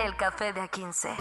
El Café de A15.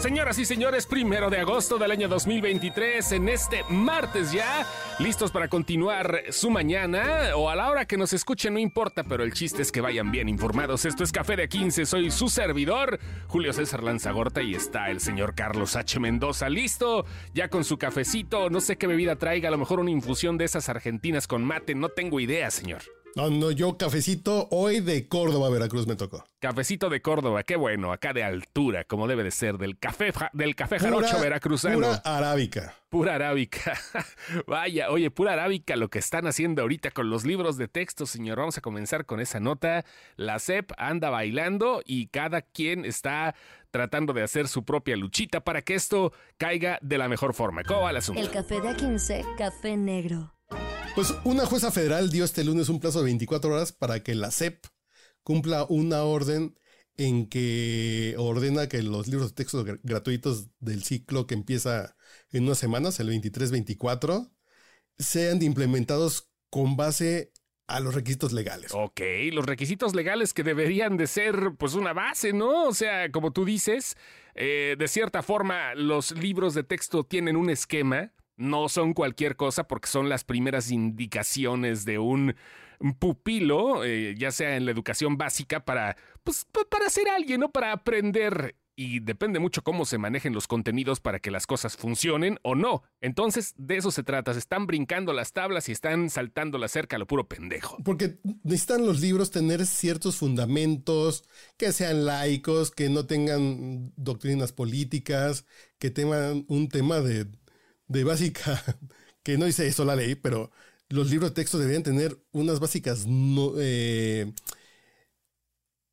Señoras y señores, primero de agosto del año 2023, en este martes ya, listos para continuar su mañana o a la hora que nos escuchen, no importa, pero el chiste es que vayan bien informados. Esto es Café de 15, soy su servidor, Julio César Lanzagorta, y está el señor Carlos H. Mendoza, listo, ya con su cafecito, no sé qué bebida traiga, a lo mejor una infusión de esas argentinas con mate, no tengo idea, señor. No, no, yo cafecito hoy de Córdoba, Veracruz me tocó. Cafecito de Córdoba, qué bueno, acá de altura, como debe de ser, del café, del café jarocho veracruzano. Pura arábica. Pura arábica. Vaya, oye, pura arábica lo que están haciendo ahorita con los libros de texto, señor. Vamos a comenzar con esa nota. La CEP anda bailando y cada quien está tratando de hacer su propia luchita para que esto caiga de la mejor forma. ¿Cómo va el asunto? El café de A15, café negro. Pues una jueza federal dio este lunes un plazo de 24 horas para que la CEP cumpla una orden en que ordena que los libros de texto gratuitos del ciclo que empieza en unas semanas, el 23-24, sean implementados con base a los requisitos legales. Ok, los requisitos legales que deberían de ser pues una base, ¿no? O sea, como tú dices, eh, de cierta forma los libros de texto tienen un esquema no son cualquier cosa porque son las primeras indicaciones de un pupilo, eh, ya sea en la educación básica, para, pues, para ser alguien, ¿no? Para aprender. Y depende mucho cómo se manejen los contenidos para que las cosas funcionen o no. Entonces, de eso se trata. Se están brincando las tablas y están saltando la cerca a lo puro pendejo. Porque necesitan los libros tener ciertos fundamentos, que sean laicos, que no tengan doctrinas políticas, que tengan un tema de de básica, que no dice eso la ley, pero los libros de texto deberían tener unas básicas, eh,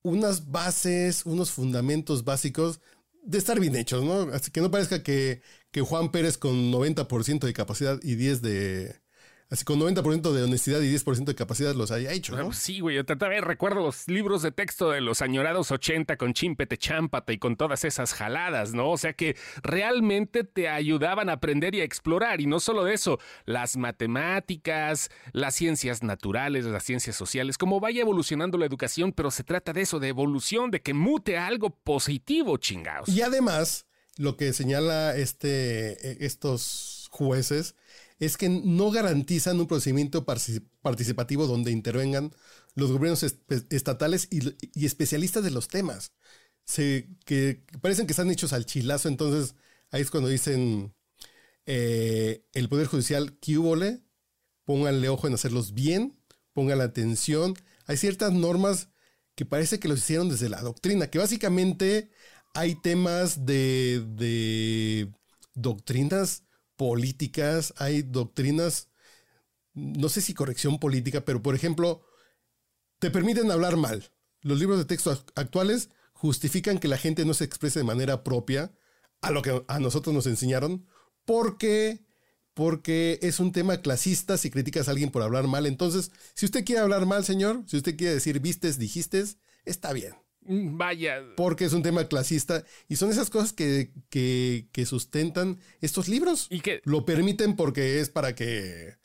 unas bases, unos fundamentos básicos de estar bien hechos, ¿no? Así que no parezca que, que Juan Pérez con 90% de capacidad y 10 de, así con 90% de honestidad y 10% de capacidad los haya hecho. ¿no? sí, güey. Yo todavía recuerdo los libros de texto de los añorados 80 con Chimpete Chámpate y con todas esas jaladas, ¿no? O sea que realmente te ayudaban a aprender y a explorar. Y no solo eso, las matemáticas, las ciencias naturales, las ciencias sociales, como vaya evolucionando la educación, pero se trata de eso, de evolución, de que mute a algo positivo, chingados. Y además, lo que señala este, eh, estos jueces es que no garantizan un procedimiento participativo donde intervengan los gobiernos estatales y, especialistas de los temas. que parecen que están hechos al chilazo, entonces ahí es cuando dicen eh, el Poder Judicial, que pónganle ojo en hacerlos bien, pongan la atención. Hay ciertas normas que parece que los hicieron desde la doctrina, que básicamente hay temas de, de doctrinas políticas, hay doctrinas, no sé si corrección política, pero por ejemplo, te permiten hablar mal. Los libros de texto actuales justifican que la gente no se exprese de manera propia a lo que a nosotros nos enseñaron, porque porque es un tema clasista si criticas a alguien por hablar mal. Entonces, si usted quiere hablar mal, señor, si usted quiere decir vistes, dijiste, está bien. Mm, vaya. Porque es un tema clasista y son esas cosas que, que, sustentan estos libros. Y que lo permiten porque es para que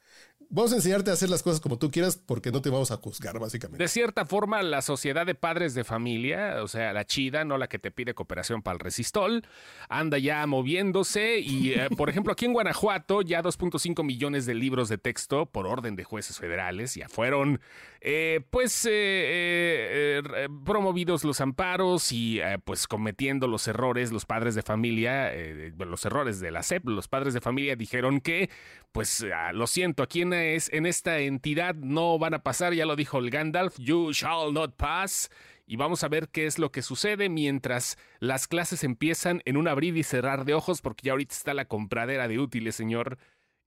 Vamos a enseñarte a hacer las cosas como tú quieras porque no te vamos a juzgar, básicamente. De cierta forma, la sociedad de padres de familia, o sea, la chida, no la que te pide cooperación para el resistol, anda ya moviéndose y, eh, por ejemplo, aquí en Guanajuato ya 2.5 millones de libros de texto por orden de jueces federales ya fueron, eh, pues, eh, promovidos los amparos y, pues, cometiendo los errores, los padres de familia, los errores de la SEP, los padres de familia dijeron que, pues, ah, lo siento, aquí en en esta entidad no van a pasar, ya lo dijo el Gandalf, you shall not pass. Y vamos a ver qué es lo que sucede mientras las clases empiezan en un abrir y cerrar de ojos, porque ya ahorita está la compradera de útiles, señor,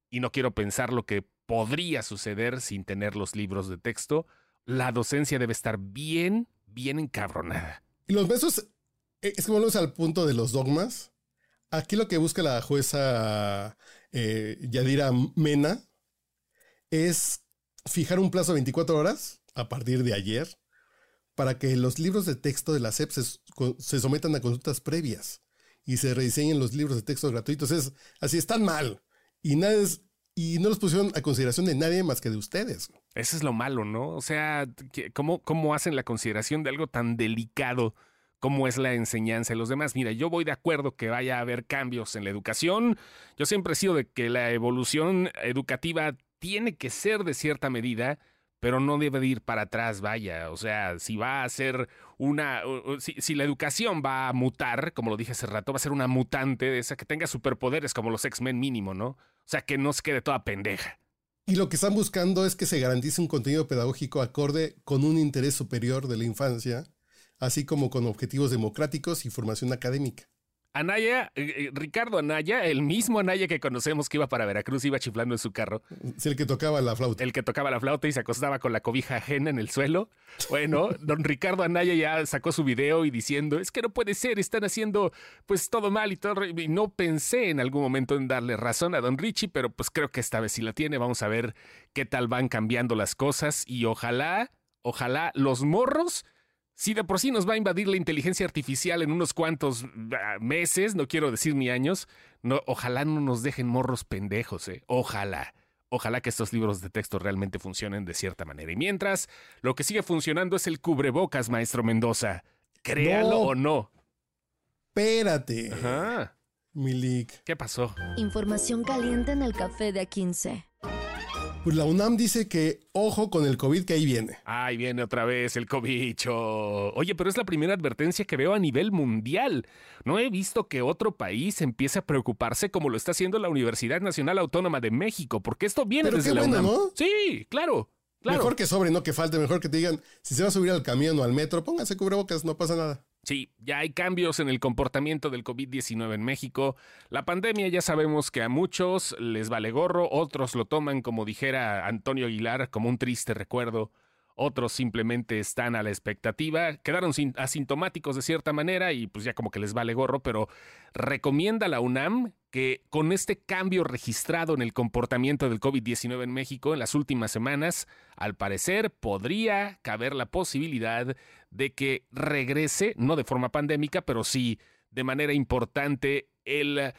y no quiero pensar lo que podría suceder sin tener los libros de texto. La docencia debe estar bien, bien encabronada. Y los besos, eh, es que volvemos al punto de los dogmas. Aquí lo que busca la jueza eh, Yadira Mena es fijar un plazo de 24 horas a partir de ayer para que los libros de texto de la SEP se, sometan a consultas previas y se rediseñen los libros de textos gratuitos. Es así, están mal. Y, y no los pusieron a consideración de nadie más que de ustedes. Eso es lo malo, ¿no? O sea, ¿cómo, cómo hacen la consideración de algo tan delicado? como es la enseñanza de los demás. Mira, yo voy de acuerdo que vaya a haber cambios en la educación. Yo siempre he sido de que la evolución educativa tiene que ser de cierta medida, pero no debe ir para atrás, vaya. O sea, si va a ser una. Si, la educación va a mutar, como lo dije hace rato, va a ser una mutante de esa que tenga superpoderes como los X-Men mínimo, ¿no? O sea, que no se quede toda pendeja. Y lo que están buscando es que se garantice un contenido pedagógico acorde con un interés superior de la infancia, así como con objetivos democráticos y formación académica. Anaya, eh, eh, Ricardo Anaya, el mismo Anaya que conocemos que iba para Veracruz, iba chiflando en su carro. Sí, el que tocaba la flauta. El que tocaba la flauta y se acostaba con la cobija ajena en el suelo. Bueno, don Ricardo Anaya ya sacó su video y diciendo, es que no puede ser, están haciendo pues todo mal y todo. Y no pensé en algún momento en darle razón a don Richie, pero pues creo que esta vez sí la tiene. Vamos a ver qué tal van cambiando las cosas y ojalá, ojalá los morros si de por sí nos va a invadir la inteligencia artificial en unos cuantos ah, meses, no quiero decir ni años, no, ojalá no nos dejen morros pendejos, ¿eh? Ojalá. Ojalá que estos libros de texto realmente funcionen de cierta manera. Y mientras, lo que sigue funcionando es el cubrebocas, maestro Mendoza. Créalo o no. Espérate. Ajá. Milik. ¿Qué pasó? Información caliente en el café de A15. Pues la UNAM dice que ojo con el COVID que ahí viene. Ahí viene otra vez el cobicho. Oye, pero es la primera advertencia que veo a nivel mundial. No he visto que otro país empiece a preocuparse como lo está haciendo la Universidad Nacional Autónoma de México, porque esto viene desde la UNAM. ¿no? Sí, claro. Claro. Mejor que sobre, no que falte, mejor que te digan, si se va a subir al camión o al metro, pónganse cubrebocas, no pasa nada. Sí, ya hay cambios en el comportamiento del COVID-19 en México. La pandemia ya sabemos que a muchos les vale gorro, otros lo toman, como dijera Antonio Aguilar, como un triste recuerdo. Otros simplemente están a la expectativa, quedaron asintomáticos de cierta manera y pues ya como que les vale gorro, pero recomienda la UNAM que con este cambio registrado en el comportamiento del COVID-19 en México en las últimas semanas, al parecer podría caber la posibilidad de que regrese, no de forma pandémica, pero sí de manera importante el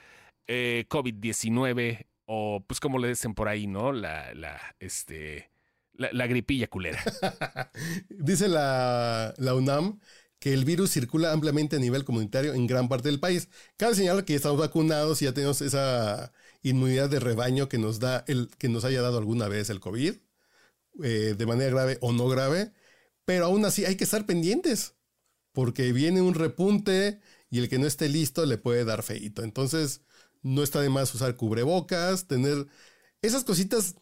eh, COVID-19 o pues como le dicen por ahí, ¿no? La, la, este, la, gripilla culera. Dice la, UNAM que el virus circula ampliamente a nivel comunitario en gran parte del país. Cabe señalar que estamos vacunados y ya tenemos esa inmunidad de rebaño que nos da el que nos haya dado alguna vez el COVID, eh, de manera grave o no grave, pero aún así hay que estar pendientes, porque viene un repunte y el que no esté listo le puede dar feito. Entonces, no está de más usar cubrebocas, tener esas cositas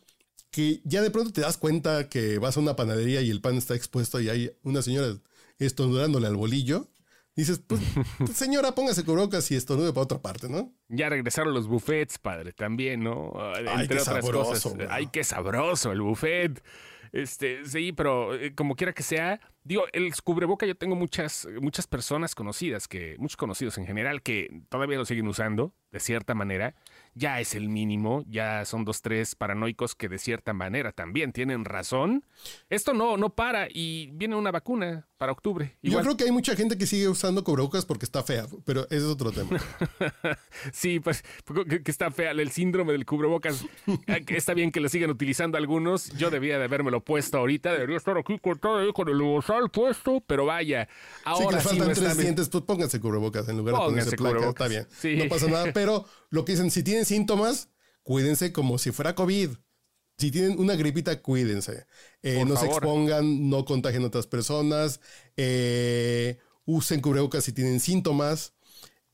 que ya de pronto te das cuenta que vas a una panadería y el pan está expuesto y hay una señora estornudándole al bolillo. Dices, pues, pues, señora, póngase cubrebocas y estornude para otra parte, ¿no? Ya regresaron los buffets, padre, también, ¿no? Entre otras cosas. Ay, qué sabroso el buffet. Este, sí, pero eh, como quiera que sea, digo, el cubreboca yo tengo muchas, muchas personas conocidas, que, muchos conocidos en general, que todavía lo siguen usando, de cierta manera ya es el mínimo, ya son dos, tres paranoicos que de cierta manera también tienen razón. Esto no, no para y viene una vacuna para octubre. Yo creo que hay mucha gente que sigue usando cubrebocas porque está fea, pero ese es otro tema. sí, pues que está fea, el síndrome del cubrebocas. Eh, está bien que lo sigan utilizando algunos. Yo debía de habérmelo puesto ahorita, debería estar aquí cortado con el bozal puesto, pero vaya. Ahora sí, que faltan tres dientes, pues pónganse cubrebocas en lugar de ponerse placa. Está bien. No pasa nada, pero lo que dicen, si tienen síntomas, cuídense como si fuera COVID. Si tienen una gripita, cuídense. Eh, no se expongan, no contagien a otras personas. Eh, usen cubrebocas si tienen síntomas.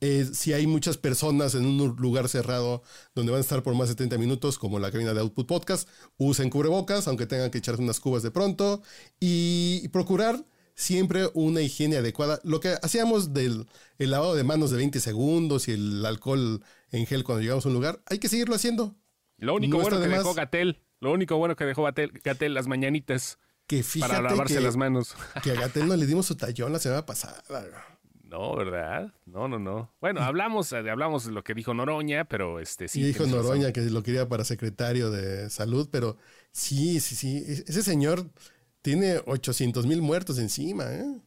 Eh, si hay muchas personas en un lugar cerrado donde van a estar por más de 30 minutos, como la cabina de Output Podcast, usen cubrebocas, aunque tengan que echarse unas cubas de pronto. Y procurar siempre una higiene adecuada. Lo que hacíamos del el lavado de manos de 20 segundos y el alcohol en gel cuando llegamos a un lugar, hay que seguirlo haciendo. Lo único bueno que dejó Gatel, lo único bueno que dejó Gatel, las mañanitas. Que para lavarse las manos. Que a Gatel no le dimos su tallón la semana pasada. No, ¿verdad? No, no, no. Bueno, hablamos, eh, hablamos de lo que dijo Noroña, pero este sí. dijo Noroña que lo quería para secretario de salud, pero sí, sí, sí. E-, ese señor tiene 800 mil muertos encima, ¿eh?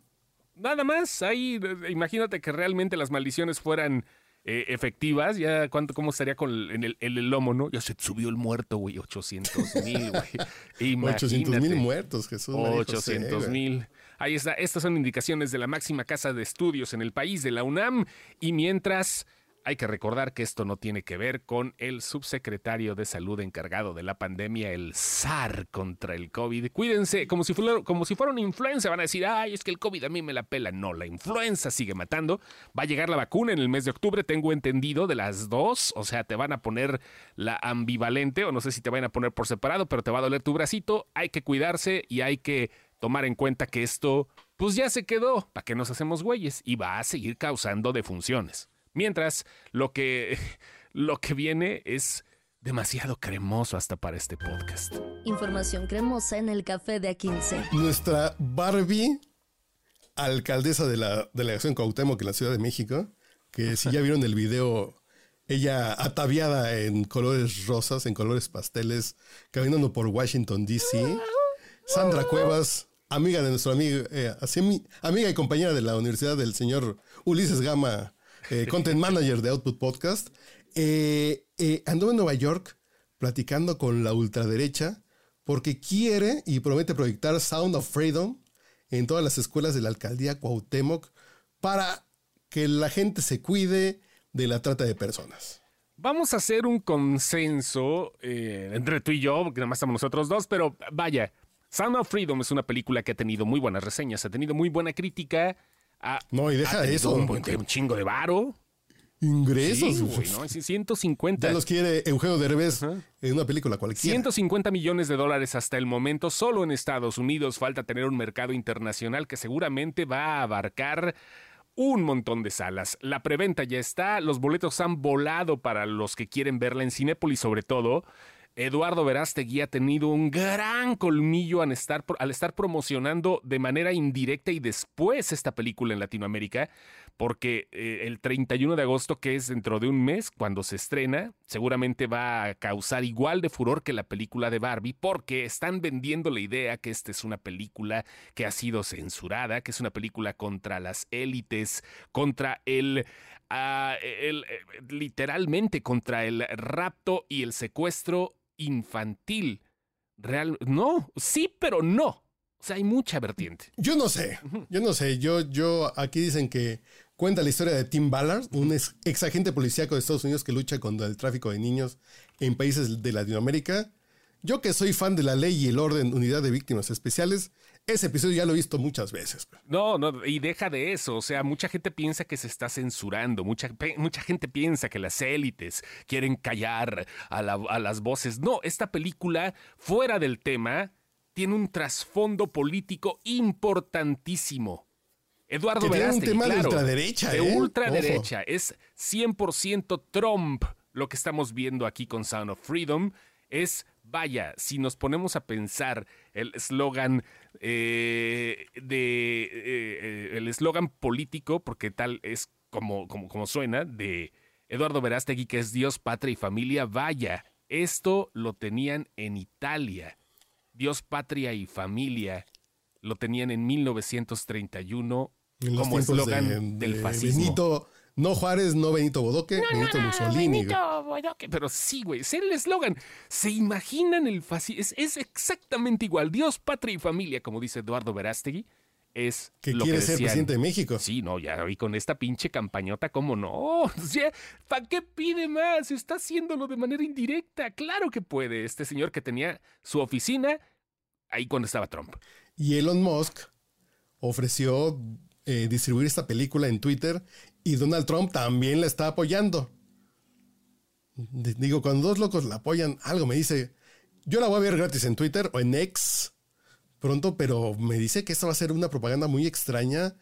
Nada más, ahí imagínate que realmente las maldiciones fueran eh, efectivas, ya cuánto, cómo estaría con el, en el, el lomo, ¿no? Ya se subió el muerto, güey, 800 mil, güey. 800 mil muertos, Jesús. 800 mil. Ahí está, estas son indicaciones de la máxima casa de estudios en el país, de la UNAM, y mientras hay que recordar que esto no tiene que ver con el subsecretario de salud encargado de la pandemia, el SAR contra el COVID. Cuídense, como si, fuera, como si fuera una influenza. Van a decir, ay, es que el COVID a mí me la pela. No, la influenza sigue matando. Va a llegar la vacuna en el mes de octubre, tengo entendido, de las dos. O sea, te van a poner la ambivalente, o no sé si te van a poner por separado, pero te va a doler tu bracito. Hay que cuidarse y hay que tomar en cuenta que esto, pues ya se quedó. ¿Para qué nos hacemos güeyes? Y va a seguir causando defunciones. Mientras, lo que, lo que viene es demasiado cremoso hasta para este podcast. Información cremosa en el café de A15. Nuestra Barbie, alcaldesa de la delegación Cuauhtémoc en la Ciudad de México, que si ya vieron el video, ella ataviada en colores rosas, en colores pasteles, caminando por Washington, D.C. Sandra Cuevas, amiga de nuestro amigo, eh, amiga y compañera de la Universidad del señor Ulises Gama eh, content manager de Output Podcast, eh, eh, andó en Nueva York platicando con la ultraderecha porque quiere y promete proyectar Sound of Freedom en todas las escuelas de la alcaldía Cuauhtémoc para que la gente se cuide de la trata de personas. Vamos a hacer un consenso entre tú y yo, porque nada más estamos nosotros dos, pero vaya, Sound of Freedom es una película que ha tenido muy buenas reseñas, ha tenido muy buena crítica, no, y deja eso. Un, un, chingo de varo. Ingresos. Sí, 150. Ya los quiere Eugenio Derbez en una película cualquiera. 150 millones de dólares hasta el momento. Solo en Estados Unidos falta tener un mercado internacional que seguramente va a abarcar un montón de salas. La preventa ya está, los boletos han volado para los que quieren verla en Cinépolis sobre todo. Eduardo Verástegui ha tenido un gran colmillo al estar, promocionando de manera indirecta y después esta película en Latinoamérica, porque eh, el 31 de agosto, que es dentro de un mes, cuando se estrena, seguramente va a causar igual de furor que la película de Barbie, porque están vendiendo la idea que esta es una película que ha sido censurada, que es una película contra las élites, contra el ah, eh, literalmente contra el rapto y el secuestro infantil. Real, no, sí, pero no. O sea, hay mucha vertiente. Yo no sé, yo no sé. Yo, yo, aquí dicen que cuenta la historia de Tim Ballard, un ex, ex agente policíaco de Estados Unidos que lucha contra el tráfico de niños en países de Latinoamérica. Yo que soy fan de la ley y el orden, unidad de víctimas especiales, ese episodio ya lo he visto muchas veces. No, no, y deja de eso. O sea, mucha gente piensa que se está censurando. Mucha, mucha gente piensa que las élites quieren callar a, las voces. No, esta película, fuera del tema, tiene un trasfondo político importantísimo. Eduardo que un tema de ultraderecha. De ¿eh? ultraderecha. Es 100% Trump lo que estamos viendo aquí con Sound of Freedom. Es Vaya, si nos ponemos a pensar el eslogan eh, de eh, eh, el eslogan político, porque tal es como, como, como suena, de Eduardo Verástegui, que es Dios, patria y familia, vaya, esto lo tenían en Italia. Dios, patria y familia lo tenían en 1931 como eslogan del fascismo. No Juárez, no Benito Bodoque, Benito Mussolini. Benito Bodoque, pero sí, güey, es el eslogan. ¿Se imaginan el fascismo? Es, exactamente igual. Dios, patria y familia, como dice Eduardo Verástegui. Es que quiere ser presidente de México. Sí, no, ya, y con esta pinche campañota, ¿cómo no? O sea, ¿para qué pide más? Está haciéndolo de manera indirecta. Claro que puede. Este señor que tenía su oficina ahí cuando estaba Trump. Y Elon Musk ofreció eh, distribuir esta película en Twitter y Donald Trump también la está apoyando. Digo, cuando dos locos la apoyan, algo me dice, yo la voy a ver gratis en Twitter o en X pronto, pero me dice que esta va a ser una propaganda muy extraña.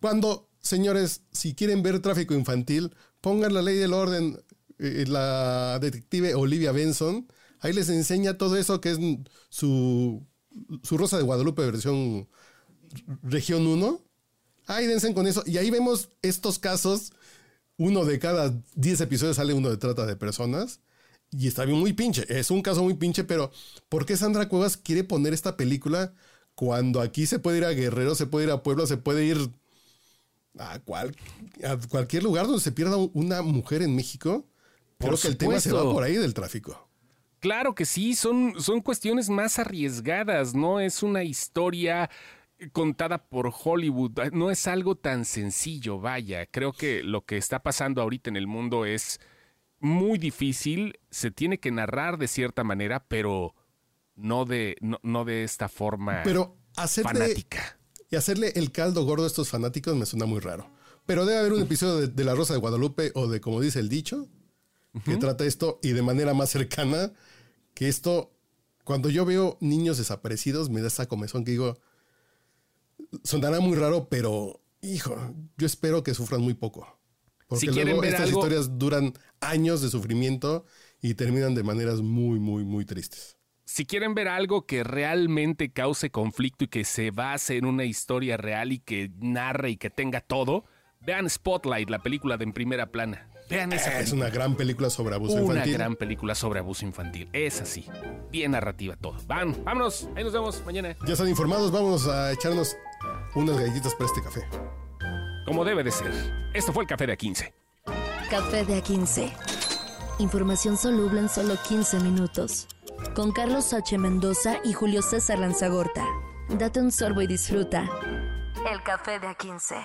Cuando, señores, si quieren ver tráfico infantil, pongan la ley del orden, eh, la detective Olivia Benson, ahí les enseña todo eso que es su, su Rosa de Guadalupe versión región 1 Ahí dense con eso. Y ahí vemos estos casos. Uno de cada 10 episodios sale uno de trata de personas. Y está bien muy pinche. Es un caso muy pinche, pero ¿por qué Sandra Cuevas quiere poner esta película cuando aquí se puede ir a Guerrero, se puede ir a Puebla, se puede ir A, cual, a cualquier lugar donde se pierda una mujer en México, creo Por que el tema se va por ahí del tráfico. Claro que sí, son, son cuestiones más arriesgadas, no es una historia contada por Hollywood, no es algo tan sencillo, vaya, creo que lo que está pasando ahorita en el mundo es muy difícil, se tiene que narrar de cierta manera, pero no de, no, no de esta forma Pero hacerle, fanática. y hacerle el caldo gordo a estos fanáticos me suena muy raro. Pero debe haber un episodio de, de La Rosa de Guadalupe o de, como dice el dicho, que trata esto y de manera más cercana que esto, cuando yo veo niños desaparecidos, me da esa comezón que digo, sonará muy raro, pero hijo, yo espero que sufran muy poco. Porque Si luego ver estas algo- historias duran años de sufrimiento y terminan de maneras muy, muy, muy tristes. Si quieren ver algo que realmente cause conflicto y que se base en una historia real y que narre y que tenga todo, vean Spotlight, la película de en primera plana. Vean esa Es película. una gran película sobre abuso Una infantil. gran película sobre abuso infantil. Es así. Bien narrativa todo. Van, vámonos. Ahí nos vemos mañana. Ya están informados, vamos a echarnos unas galletitas para este café. Como debe de ser. Esto fue el Café de A15. Café de A15. Información soluble en solo 15 minutos. Con Carlos H. Mendoza y Julio César Lanzagorta. Date un sorbo y disfruta. El café de A15.